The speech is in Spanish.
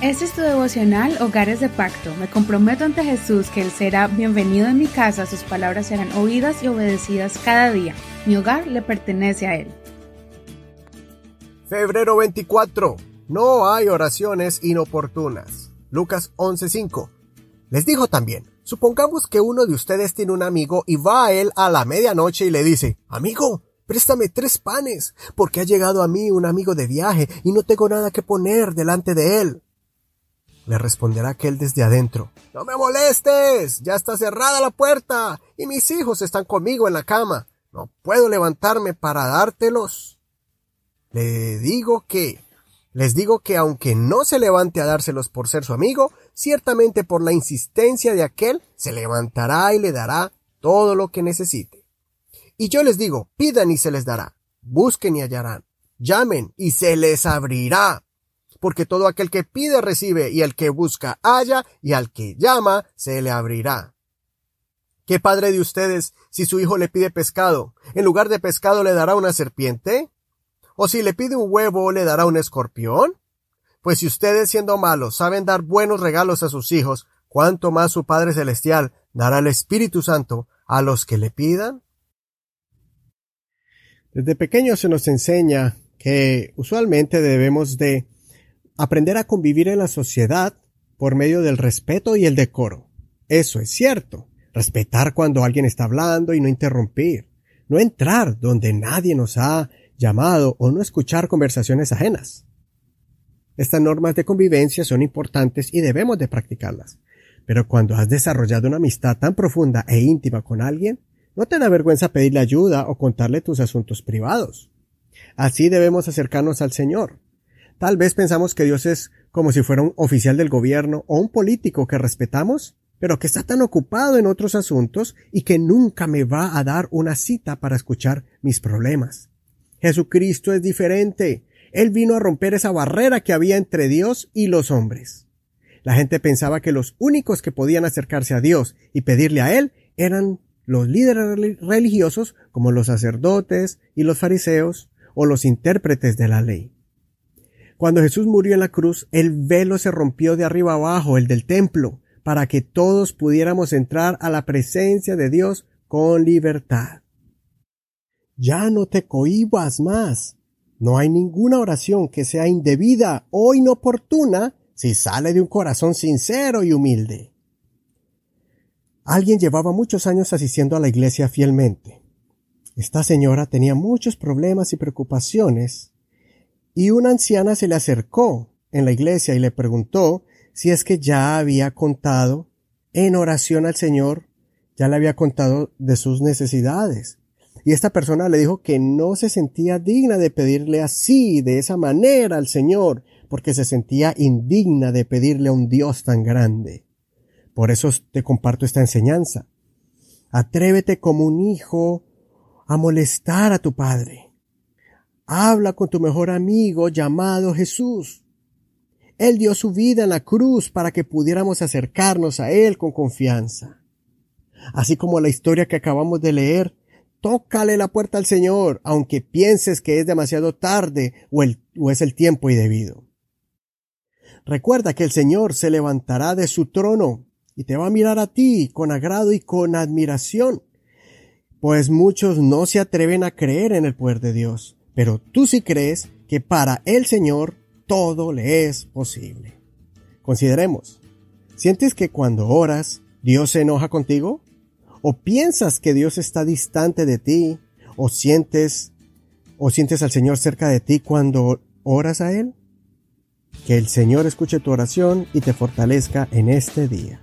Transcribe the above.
Este es tu devocional Hogares de Pacto. Me comprometo ante Jesús que Él será bienvenido en mi casa, sus palabras serán oídas y obedecidas cada día. Mi hogar le pertenece a Él. Febrero 24. No hay oraciones inoportunas. Lucas 11:5. Les dijo también, supongamos que uno de ustedes tiene un amigo y va a él a la medianoche y le dice, Amigo, préstame tres panes, porque ha llegado a mí un amigo de viaje y no tengo nada que poner delante de él. Le responderá aquel desde adentro. No me molestes. Ya está cerrada la puerta y mis hijos están conmigo en la cama. No puedo levantarme para dártelos. Le digo que, les digo que aunque no se levante a dárselos por ser su amigo, ciertamente por la insistencia de aquel se levantará y le dará todo lo que necesite. Y yo les digo, pidan y se les dará, busquen y hallarán, llamen y se les abrirá porque todo aquel que pide recibe, y el que busca halla, y al que llama se le abrirá. ¿Qué padre de ustedes, si su hijo le pide pescado, en lugar de pescado le dará una serpiente? ¿O si le pide un huevo le dará un escorpión? Pues si ustedes siendo malos saben dar buenos regalos a sus hijos, ¿cuánto más su Padre Celestial dará el Espíritu Santo a los que le pidan? Desde pequeño se nos enseña que usualmente debemos de aprender a convivir en la sociedad por medio del respeto y el decoro. Eso es cierto. Respetar cuando alguien está hablando y no interrumpir. No entrar donde nadie nos ha llamado o no escuchar conversaciones ajenas. Estas normas de convivencia son importantes y debemos de practicarlas. Pero cuando has desarrollado una amistad tan profunda e íntima con alguien, no te da vergüenza pedirle ayuda o contarle tus asuntos privados. Así debemos acercarnos al Señor, Tal vez pensamos que Dios es como si fuera un oficial del gobierno o un político que respetamos, pero que está tan ocupado en otros asuntos y que nunca me va a dar una cita para escuchar mis problemas. Jesucristo es diferente. Él vino a romper esa barrera que había entre Dios y los hombres. La gente pensaba que los únicos que podían acercarse a Dios y pedirle a Él eran los líderes religiosos como los sacerdotes y los fariseos o los intérpretes de la ley. Cuando Jesús murió en la cruz, el velo se rompió de arriba abajo, el del templo, para que todos pudiéramos entrar a la presencia de Dios con libertad. Ya no te cohibas más. No hay ninguna oración que sea indebida o inoportuna si sale de un corazón sincero y humilde. Alguien llevaba muchos años asistiendo a la iglesia fielmente. Esta señora tenía muchos problemas y preocupaciones y una anciana se le acercó en la iglesia y le preguntó si es que ya había contado en oración al Señor, ya le había contado de sus necesidades. Y esta persona le dijo que no se sentía digna de pedirle así, de esa manera al Señor, porque se sentía indigna de pedirle a un Dios tan grande. Por eso te comparto esta enseñanza. Atrévete como un hijo a molestar a tu padre. Habla con tu mejor amigo llamado Jesús. Él dio su vida en la cruz para que pudiéramos acercarnos a Él con confianza. Así como la historia que acabamos de leer, tócale la puerta al Señor, aunque pienses que es demasiado tarde o, es el tiempo indebido. Recuerda que el Señor se levantará de su trono y te va a mirar a ti con agrado y con admiración, pues muchos no se atreven a creer en el poder de Dios pero tú sí crees que para el Señor todo le es posible. Consideremos, ¿sientes que cuando oras Dios se enoja contigo? ¿O piensas que Dios está distante de ti? ¿O sientes o sientes al Señor cerca de ti cuando oras a Él? Que el Señor escuche tu oración y te fortalezca en este día.